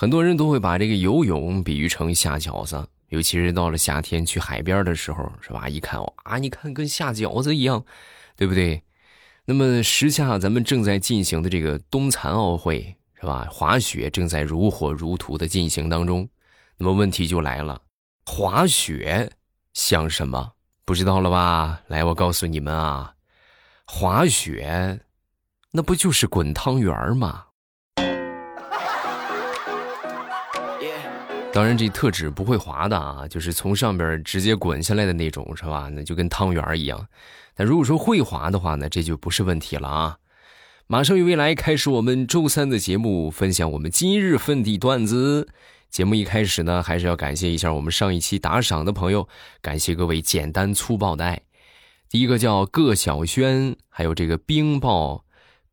很多人都会把这个游泳比喻成下饺子，尤其是到了夏天去海边的时候，是吧？一看啊，你看跟下饺子一样，对不对？那么时下咱们正在进行的这个冬残奥会，是吧？滑雪正在如火如荼的进行当中。那么问题就来了，滑雪像什么？不知道了吧？来，我告诉你们啊，滑雪，那不就是滚汤圆吗？当然，这特指不会滑的啊，就是从上边直接滚下来的那种，是吧？那就跟汤圆一样。但如果说会滑的话呢，这就不是问题了啊。马上与未来开始我们周三的节目，分享我们今日份的段子。节目一开始呢，还是要感谢一下我们上一期打赏的朋友，感谢各位简单粗暴的爱。第一个叫各小轩，还有这个冰爆，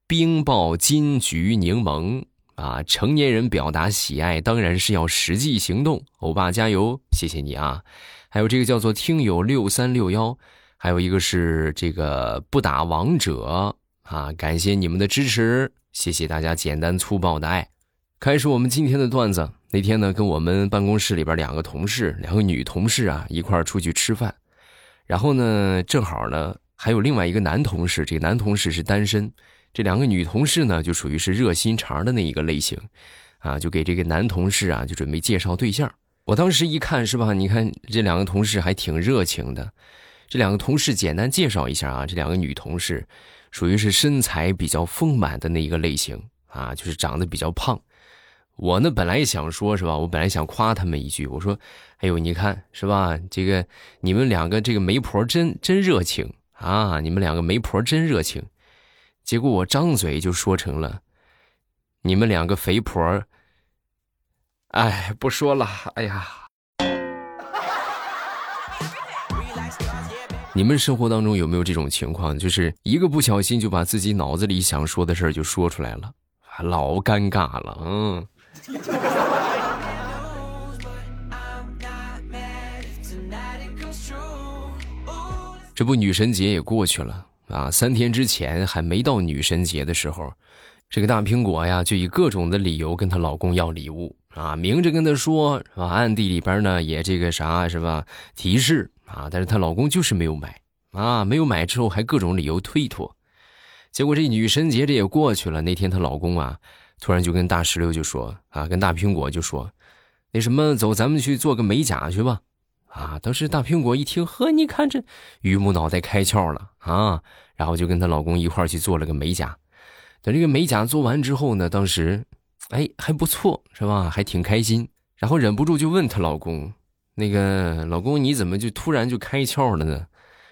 冰爆金桔柠檬。啊，成年人表达喜爱当然是要实际行动，欧巴加油，谢谢你啊！还有这个叫做听友六三六幺，还有一个是这个不打王者啊，感谢你们的支持，谢谢大家简单粗暴的爱。开始我们今天的段子。那天呢，跟我们办公室里边两个同事，两个女同事啊，一块儿出去吃饭，然后呢，正好呢还有另外一个男同事，这个男同事是单身。这两个女同事呢，就属于是热心肠的那一个类型，啊，就给这个男同事啊，就准备介绍对象。我当时一看，是吧？你看这两个同事还挺热情的。这两个同事简单介绍一下啊，这两个女同事，属于是身材比较丰满的那一个类型啊，就是长得比较胖。我呢，本来想说，是吧？我本来想夸他们一句，我说：“哎呦，你看，是吧？这个你们两个这个媒婆真真热情啊！你们两个媒婆真热情。”结果我张嘴就说成了，你们两个肥婆儿哎，不说了，哎呀！你们生活当中有没有这种情况？就是一个不小心就把自己脑子里想说的事儿就说出来了，老尴尬了，嗯。这不，女神节也过去了。啊，三天之前还没到女神节的时候，这个大苹果呀，就以各种的理由跟她老公要礼物啊，明着跟她说，是吧？暗地里边呢也这个啥，是吧？提示啊，但是她老公就是没有买啊，没有买之后还各种理由推脱，结果这女神节这也过去了。那天她老公啊，突然就跟大石榴就说啊，跟大苹果就说，那什么，走，咱们去做个美甲去吧。啊！当时大苹果一听，呵，你看这榆木脑袋开窍了啊！然后就跟她老公一块去做了个美甲。等这个美甲做完之后呢，当时，哎，还不错，是吧？还挺开心。然后忍不住就问她老公：“那个老公，你怎么就突然就开窍了呢？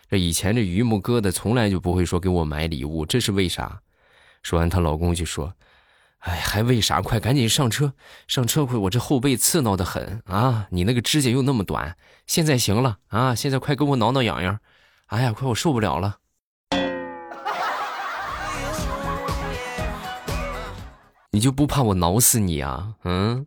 这以前这榆木疙瘩从来就不会说给我买礼物，这是为啥？”说完，她老公就说。哎，还为啥？快赶紧上车！上车快，我这后背刺挠的很啊！你那个指甲又那么短，现在行了啊！现在快给我挠挠痒痒！哎呀，快我受不了了！你就不怕我挠死你啊？嗯？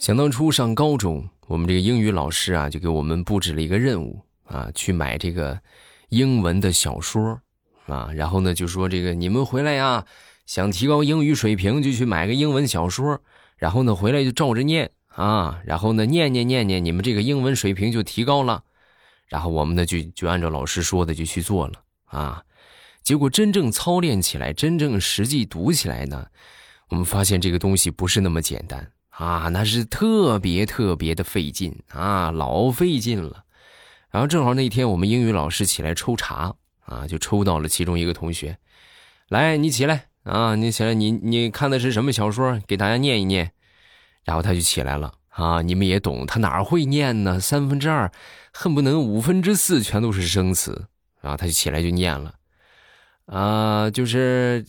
想当初上高中，我们这个英语老师啊，就给我们布置了一个任务。啊，去买这个英文的小说，啊，然后呢就说这个你们回来呀，想提高英语水平就去买个英文小说，然后呢回来就照着念啊，然后呢念念念念，你们这个英文水平就提高了。然后我们呢就就按照老师说的就去做了啊，结果真正操练起来，真正实际读起来呢，我们发现这个东西不是那么简单啊，那是特别特别的费劲啊，老费劲了。然后正好那天我们英语老师起来抽查啊，就抽到了其中一个同学，来，你起来啊，你起来，你你看的是什么小说？给大家念一念。然后他就起来了啊，你们也懂，他哪会念呢？三分之二，恨不能五分之四全都是生词。然后他就起来就念了，啊，就是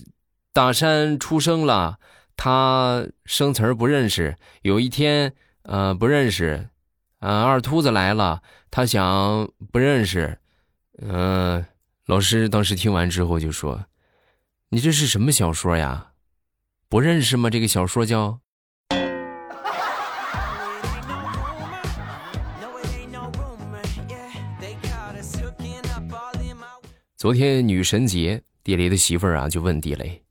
大山出生了，他生词不认识。有一天，呃，不认识。啊，二秃子来了，他想不认识，嗯，老师当时听完之后就说：“你这是什么小说呀？不认识吗？这个小说叫……”昨天女神节，地雷的媳妇儿啊就问地雷：“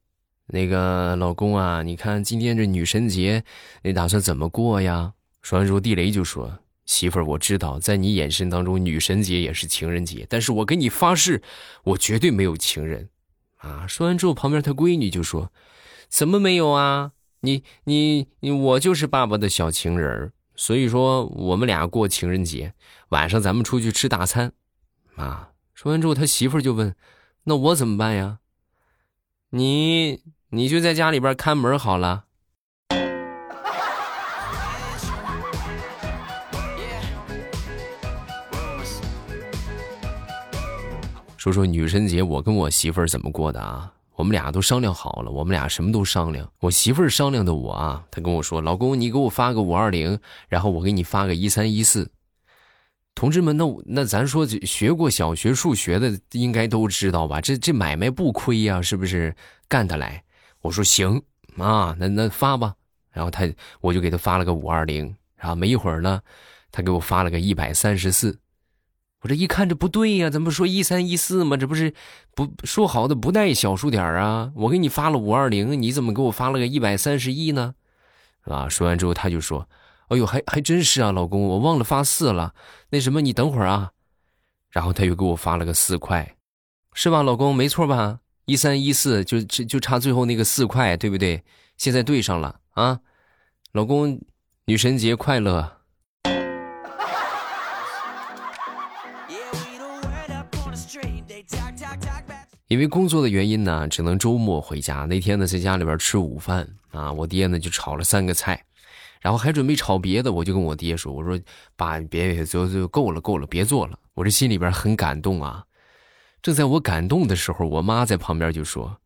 那个老公啊，你看今天这女神节，你打算怎么过呀？”说完之后，地雷就说：“媳妇儿，我知道，在你眼神当中，女神节也是情人节，但是我跟你发誓，我绝对没有情人。”啊！说完之后，旁边他闺女就说：“怎么没有啊？你你你，我就是爸爸的小情人所以说我们俩过情人节，晚上咱们出去吃大餐。”啊！说完之后，他媳妇儿就问：“那我怎么办呀？”你你就在家里边看门好了。说说女神节，我跟我媳妇儿怎么过的啊？我们俩都商量好了，我们俩什么都商量。我媳妇儿商量的我啊，她跟我说：“老公，你给我发个五二零，然后我给你发个一三一四。”同志们，那那咱说学过小学数学的应该都知道吧？这这买卖不亏呀，是不是？干得来？我说行啊，那那发吧。然后他我就给他发了个五二零，然后没一会儿呢，他给我发了个一百三十四。我这一看，这不对呀，怎么说一三一四吗？这不是不说好的不带小数点啊？我给你发了五二零，你怎么给我发了个一百三十一呢？啊？说完之后，他就说：“哎呦，还还真是啊，老公，我忘了发四了。那什么，你等会儿啊。”然后他又给我发了个四块，是吧，老公？没错吧？一三一四，就就就差最后那个四块，对不对？现在对上了啊，老公，女神节快乐。因为工作的原因呢，只能周末回家。那天呢，在家里边吃午饭啊，我爹呢就炒了三个菜，然后还准备炒别的。我就跟我爹说：“我说爸，别别就就够了，够了，别做了。”我这心里边很感动啊。正在我感动的时候，我妈在旁边就说：“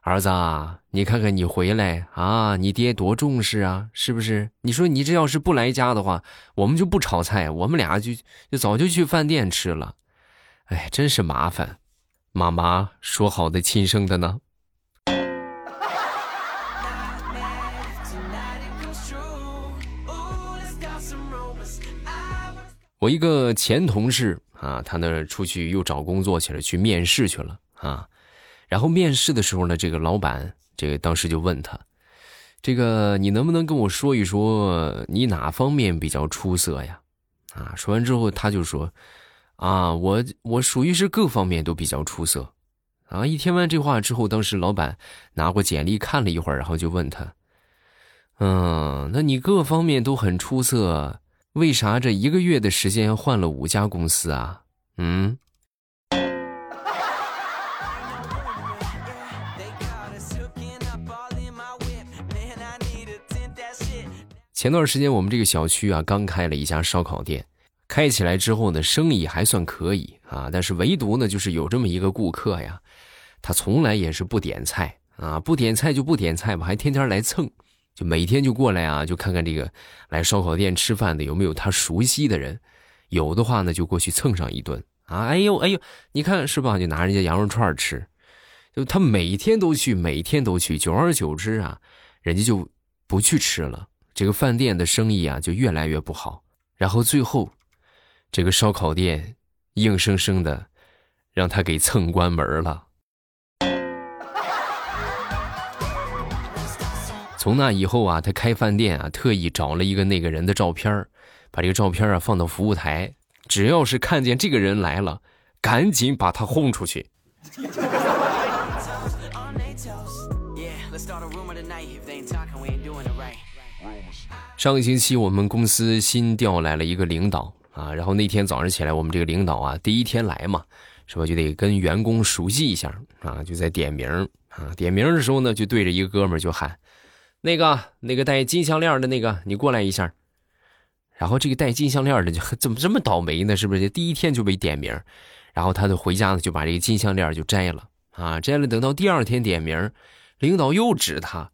儿子，啊，你看看你回来啊，你爹多重视啊，是不是？你说你这要是不来家的话，我们就不炒菜，我们俩就就早就去饭店吃了。哎，真是麻烦。”妈妈说好的亲生的呢？我一个前同事啊，他呢出去又找工作去了，去面试去了啊。然后面试的时候呢，这个老板这个当时就问他：“这个你能不能跟我说一说你哪方面比较出色呀？”啊，说完之后他就说。啊，我我属于是各方面都比较出色，啊！一听完这话之后，当时老板拿过简历看了一会儿，然后就问他：“嗯，那你各方面都很出色，为啥这一个月的时间换了五家公司啊？”嗯。前段时间我们这个小区啊，刚开了一家烧烤店。开起来之后呢，生意还算可以啊，但是唯独呢，就是有这么一个顾客呀，他从来也是不点菜啊，不点菜就不点菜吧，还天天来蹭，就每天就过来啊，就看看这个来烧烤店吃饭的有没有他熟悉的人，有的话呢就过去蹭上一顿啊，哎呦哎呦，你看是吧？就拿人家羊肉串吃，就他每天都去，每天都去，久而久之啊，人家就不去吃了，这个饭店的生意啊就越来越不好，然后最后。这个烧烤店，硬生生的让他给蹭关门了。从那以后啊，他开饭店啊，特意找了一个那个人的照片把这个照片啊放到服务台，只要是看见这个人来了，赶紧把他轰出去。上个星期，我们公司新调来了一个领导。啊，然后那天早上起来，我们这个领导啊，第一天来嘛，是吧？就得跟员工熟悉一下啊，就在点名啊。点名的时候呢，就对着一个哥们就喊：“那个，那个戴金项链的那个，你过来一下。”然后这个戴金项链的就怎么这么倒霉呢？是不是？第一天就被点名，然后他就回家呢，就把这个金项链就摘了啊，摘了。等到第二天点名，领导又指他：“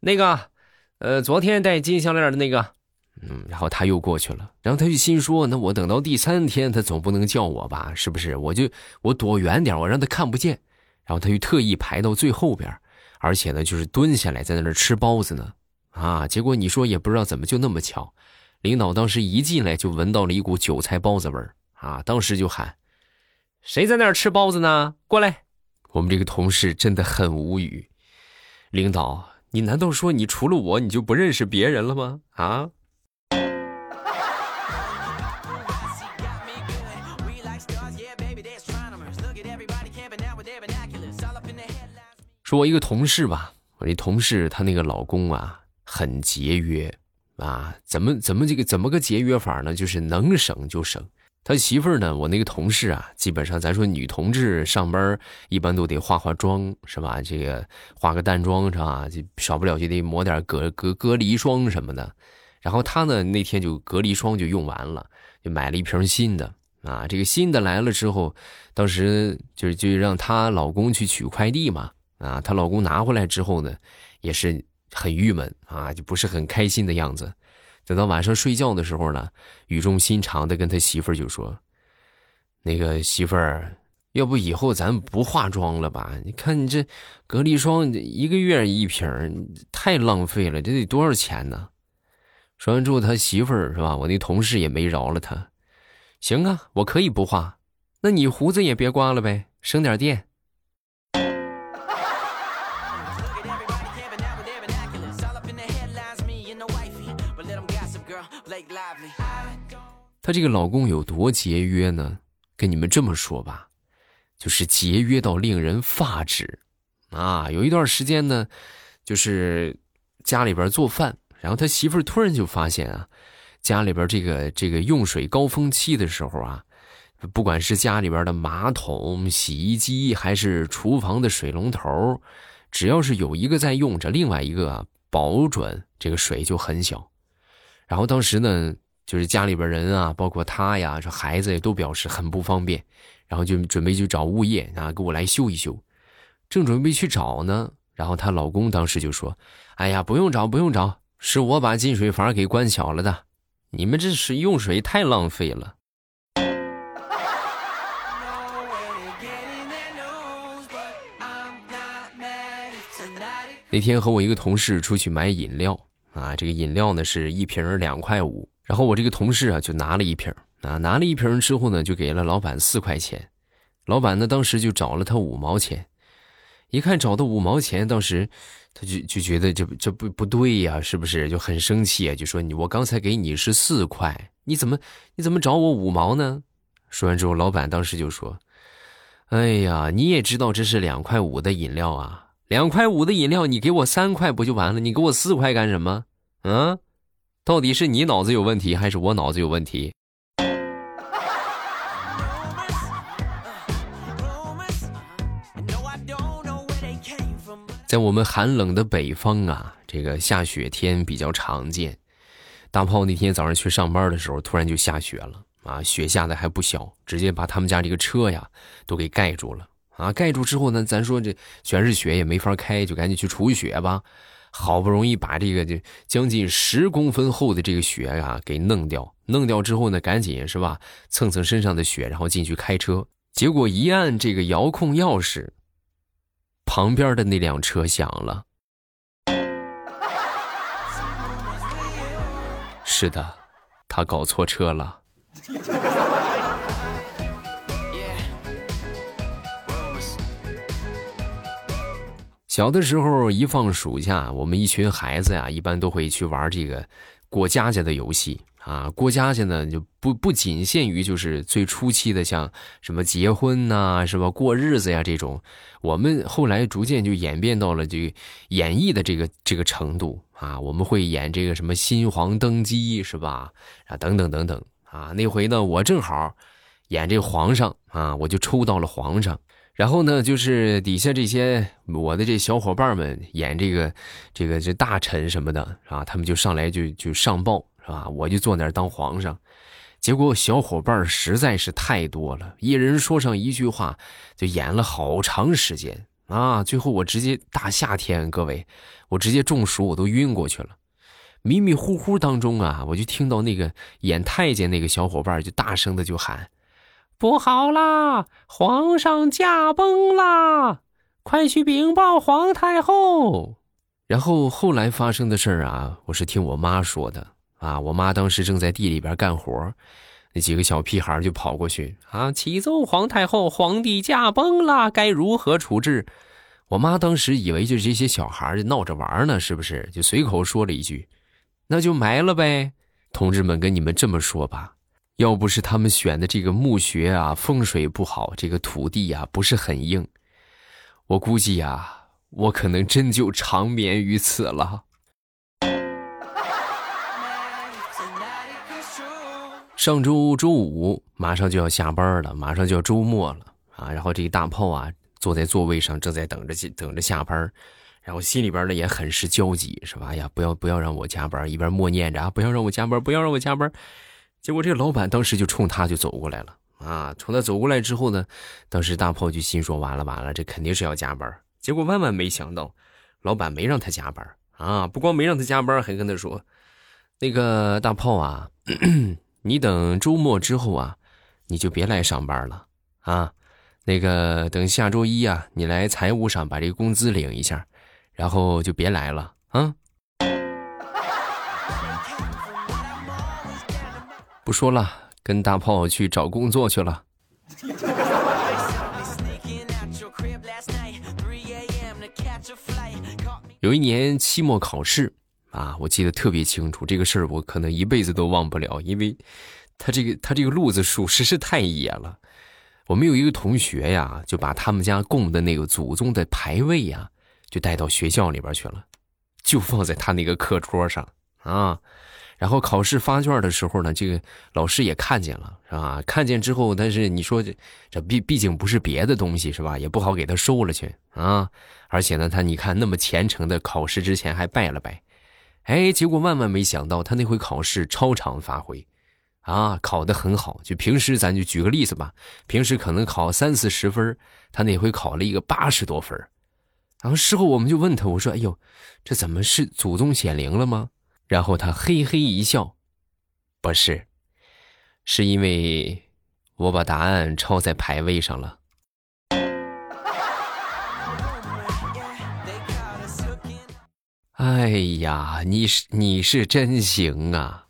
那个，呃，昨天戴金项链的那个。”嗯，然后他又过去了，然后他就心说：“那我等到第三天，他总不能叫我吧？是不是？我就我躲远点，我让他看不见。”然后他就特意排到最后边，而且呢，就是蹲下来在那儿吃包子呢。啊，结果你说也不知道怎么就那么巧，领导当时一进来就闻到了一股韭菜包子味儿啊，当时就喊：“谁在那儿吃包子呢？过来！我们这个同事真的很无语。领导，你难道说你除了我，你就不认识别人了吗？啊？我一个同事吧，我那同事她那个老公啊，很节约啊，怎么怎么这个怎么个节约法呢？就是能省就省。他媳妇儿呢，我那个同事啊，基本上咱说女同志上班一般都得化化妆是吧？这个化个淡妆是吧？就少不了就得抹点隔隔隔离霜什么的。然后她呢那天就隔离霜就用完了，就买了一瓶新的啊。这个新的来了之后，当时就是就让她老公去取快递嘛。啊，她老公拿回来之后呢，也是很郁闷啊，就不是很开心的样子。等到晚上睡觉的时候呢，语重心长的跟他媳妇儿就说：“那个媳妇儿，要不以后咱不化妆了吧？你看你这隔离霜一个月一瓶，太浪费了，这得多少钱呢？”说完之后，他媳妇儿是吧？我那同事也没饶了他。行啊，我可以不化，那你胡子也别刮了呗，省点电。她这个老公有多节约呢？跟你们这么说吧，就是节约到令人发指啊！有一段时间呢，就是家里边做饭，然后他媳妇儿突然就发现啊，家里边这个这个用水高峰期的时候啊，不管是家里边的马桶、洗衣机，还是厨房的水龙头，只要是有一个在用着，另外一个啊，保准这个水就很小。然后当时呢。就是家里边人啊，包括他呀，这孩子也都表示很不方便，然后就准备去找物业啊，给我来修一修。正准备去找呢，然后她老公当时就说：“哎呀，不用找，不用找，是我把进水阀给关小了的，你们这是用水太浪费了。”那天和我一个同事出去买饮料啊，这个饮料呢是一瓶两块五。然后我这个同事啊，就拿了一瓶啊，拿了一瓶之后呢，就给了老板四块钱。老板呢，当时就找了他五毛钱。一看找到五毛钱，当时他就就觉得这这不不对呀，是不是？就很生气啊，就说你我刚才给你是四块，你怎么你怎么找我五毛呢？说完之后，老板当时就说：“哎呀，你也知道这是两块五的饮料啊，两块五的饮料你给我三块不就完了？你给我四块干什么？嗯？”到底是你脑子有问题，还是我脑子有问题？在我们寒冷的北方啊，这个下雪天比较常见。大炮那天早上去上班的时候，突然就下雪了啊，雪下的还不小，直接把他们家这个车呀都给盖住了啊。盖住之后呢，咱说这全是雪也没法开，就赶紧去除雪吧。好不容易把这个就将近十公分厚的这个雪啊给弄掉，弄掉之后呢，赶紧是吧，蹭蹭身上的雪，然后进去开车。结果一按这个遥控钥匙，旁边的那辆车响了。是的，他搞错车了。小的时候，一放暑假，我们一群孩子呀，一般都会去玩这个过家家的游戏啊。过家家呢，就不不仅限于就是最初期的，像什么结婚呐，是吧？过日子呀这种。我们后来逐渐就演变到了这个演绎的这个这个程度啊。我们会演这个什么新皇登基，是吧？啊，等等等等啊。那回呢，我正好演这皇上啊，我就抽到了皇上。然后呢，就是底下这些我的这小伙伴们演这个，这个这大臣什么的啊，他们就上来就就上报是吧？我就坐那儿当皇上，结果小伙伴实在是太多了，一人说上一句话，就演了好长时间啊！最后我直接大夏天，各位，我直接中暑，我都晕过去了。迷迷糊糊当中啊，我就听到那个演太监那个小伙伴就大声的就喊。不好啦！皇上驾崩啦！快去禀报皇太后。然后后来发生的事儿啊，我是听我妈说的啊。我妈当时正在地里边干活，那几个小屁孩就跑过去啊，启奏皇太后，皇帝驾崩了，该如何处置？我妈当时以为就是这些小孩闹着玩呢，是不是？就随口说了一句：“那就埋了呗。”同志们，跟你们这么说吧，要不是他们选的这个墓穴啊，风水不好，这个土地呀不是很硬，我估计呀，我可能真就长眠于此了。上周周五马上就要下班了，马上就要周末了啊！然后这个大炮啊，坐在座位上，正在等着等着下班。然后心里边呢也很是焦急，是吧？哎呀，不要不要让我加班，一边默念着啊，不要让我加班，不要让我加班。结果这个老板当时就冲他就走过来了啊！冲他走过来之后呢，当时大炮就心说完了完了，这肯定是要加班。结果万万没想到，老板没让他加班啊！不光没让他加班，还跟他说：“那个大炮啊，你等周末之后啊，你就别来上班了啊！那个等下周一啊，你来财务上把这个工资领一下。”然后就别来了啊！不说了，跟大炮去找工作去了。有一年期末考试啊，我记得特别清楚，这个事儿我可能一辈子都忘不了，因为他这个他这个路子属实是太野了。我们有一个同学呀，就把他们家供的那个祖宗的牌位呀。就带到学校里边去了，就放在他那个课桌上啊。然后考试发卷的时候呢，这个老师也看见了，是吧？看见之后，但是你说这这毕毕竟不是别的东西，是吧？也不好给他收了去啊。而且呢，他你看那么虔诚的，考试之前还拜了拜，哎，结果万万没想到，他那回考试超常发挥，啊，考得很好。就平时咱就举个例子吧，平时可能考三四十分，他那回考了一个八十多分。然后事后我们就问他，我说：“哎呦，这怎么是祖宗显灵了吗？”然后他嘿嘿一笑：“不是，是因为我把答案抄在排位上了。”哎呀，你是你是真行啊！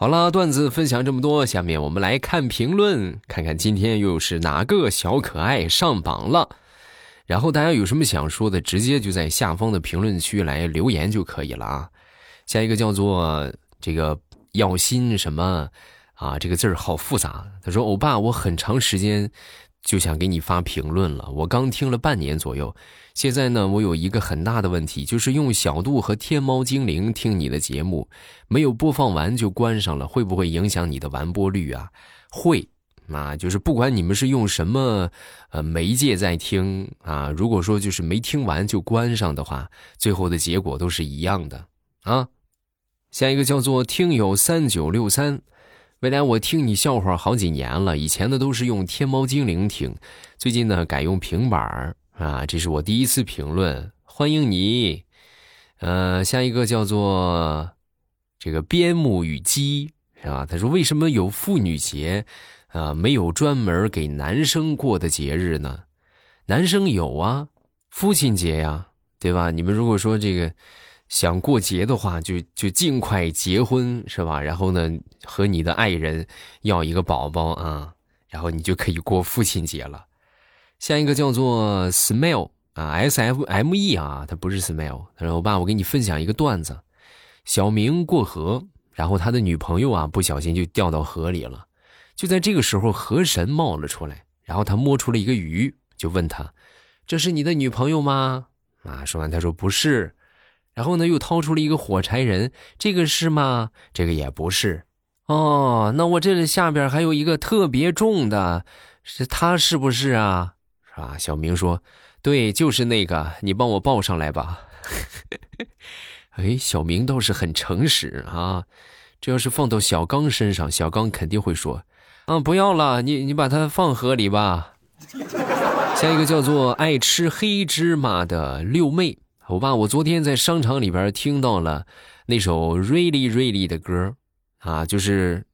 好了，段子分享这么多，下面我们来看评论，看看今天又是哪个小可爱上榜了。然后大家有什么想说的，直接就在下方的评论区来留言就可以了啊。下一个叫做这个要心什么啊，这个字儿好复杂。他说：“欧巴，我很长时间。”就想给你发评论了。我刚听了半年左右，现在呢，我有一个很大的问题，就是用小度和天猫精灵听你的节目，没有播放完就关上了，会不会影响你的完播率啊？会，啊，就是不管你们是用什么呃媒介在听啊，如果说就是没听完就关上的话，最后的结果都是一样的啊。下一个叫做听友三九六三。未来我听你笑话好几年了，以前的都是用天猫精灵听，最近呢改用平板儿啊，这是我第一次评论，欢迎你。呃，下一个叫做这个边牧与鸡是吧？他说为什么有妇女节啊，没有专门给男生过的节日呢？男生有啊，父亲节呀，对吧？你们如果说这个。想过节的话，就就尽快结婚，是吧？然后呢，和你的爱人要一个宝宝啊，然后你就可以过父亲节了。下一个叫做 Smile 啊，S F M E 啊，他不是 Smile。他说：“我爸，我给你分享一个段子。小明过河，然后他的女朋友啊，不小心就掉到河里了。就在这个时候，河神冒了出来，然后他摸出了一个鱼，就问他：这是你的女朋友吗？啊，说完他说不是。”然后呢，又掏出了一个火柴人，这个是吗？这个也不是。哦，那我这里下边还有一个特别重的，是他是不是啊？是吧？小明说：“对，就是那个，你帮我抱上来吧。”哎，小明倒是很诚实啊。这要是放到小刚身上，小刚肯定会说：“啊，不要了，你你把它放河里吧。”下一个叫做爱吃黑芝麻的六妹。我爸，我昨天在商场里边听到了那首 Really Really 的歌，啊，就是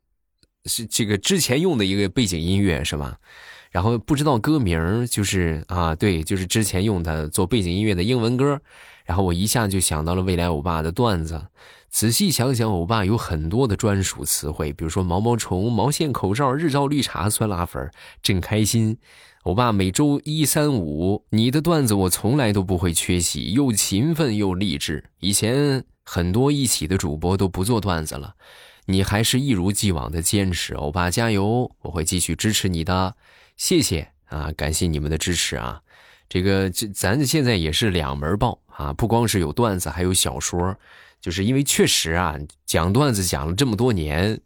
是这个之前用的一个背景音乐是吧？然后不知道歌名，就是啊，对，就是之前用它做背景音乐的英文歌，然后我一下就想到了未来欧巴的段子。仔细想想，欧巴有很多的专属词汇，比如说毛毛虫、毛线口罩、日照绿茶、酸辣粉，真开心。欧巴每周一、三、五，你的段子我从来都不会缺席，又勤奋又励志。以前很多一起的主播都不做段子了，你还是一如既往的坚持。欧巴加油，我会继续支持你的，谢谢啊，感谢你们的支持啊。这个这咱现在也是两门报啊，不光是有段子，还有小说。就是因为确实啊，讲段子讲了这么多年，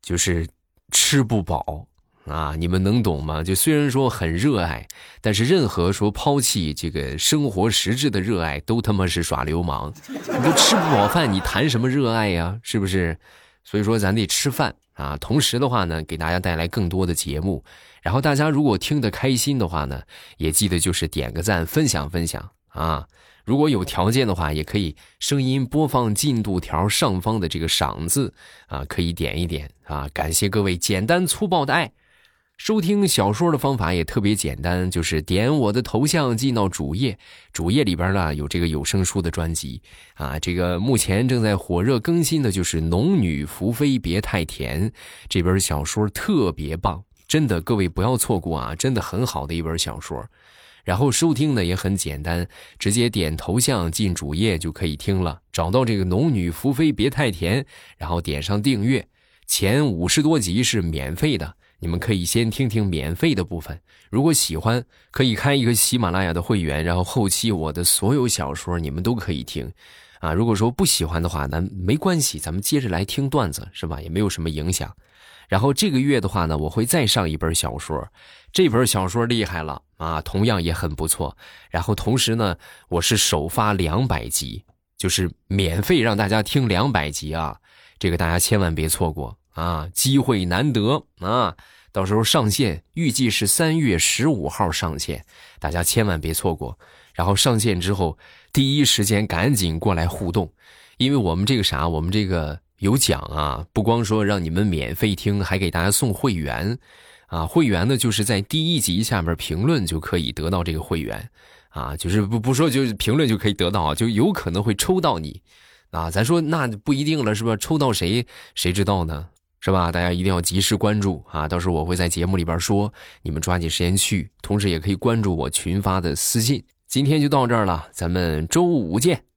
就是吃不饱啊，你们能懂吗？就虽然说很热爱，但是任何说抛弃这个生活实质的热爱，都他妈是耍流氓。你都吃不饱饭，你谈什么热爱呀？是不是？所以说咱得吃饭啊。同时的话呢，给大家带来更多的节目。然后大家如果听得开心的话呢，也记得就是点个赞，分享分享啊。如果有条件的话，也可以声音播放进度条上方的这个赏字啊，可以点一点啊。感谢各位简单粗暴的爱。收听小说的方法也特别简单，就是点我的头像进到主页，主页里边呢有这个有声书的专辑啊。这个目前正在火热更新的就是《农女福妃别太甜》这本小说，特别棒，真的各位不要错过啊，真的很好的一本小说。然后收听呢也很简单，直接点头像进主页就可以听了。找到这个《农女福妃别太甜》，然后点上订阅，前五十多集是免费的，你们可以先听听免费的部分。如果喜欢，可以开一个喜马拉雅的会员，然后后期我的所有小说你们都可以听。啊，如果说不喜欢的话，那没关系，咱们接着来听段子是吧？也没有什么影响。然后这个月的话呢，我会再上一本小说，这本小说厉害了啊，同样也很不错。然后同时呢，我是首发两百集，就是免费让大家听两百集啊，这个大家千万别错过啊，机会难得啊！到时候上线预计是三月十五号上线，大家千万别错过。然后上线之后，第一时间赶紧过来互动，因为我们这个啥，我们这个。有奖啊！不光说让你们免费听，还给大家送会员，啊，会员呢就是在第一集下面评论就可以得到这个会员，啊，就是不不说就是评论就可以得到，就有可能会抽到你，啊，咱说那不一定了，是吧？抽到谁谁知道呢？是吧？大家一定要及时关注啊！到时候我会在节目里边说，你们抓紧时间去，同时也可以关注我群发的私信。今天就到这儿了，咱们周五见。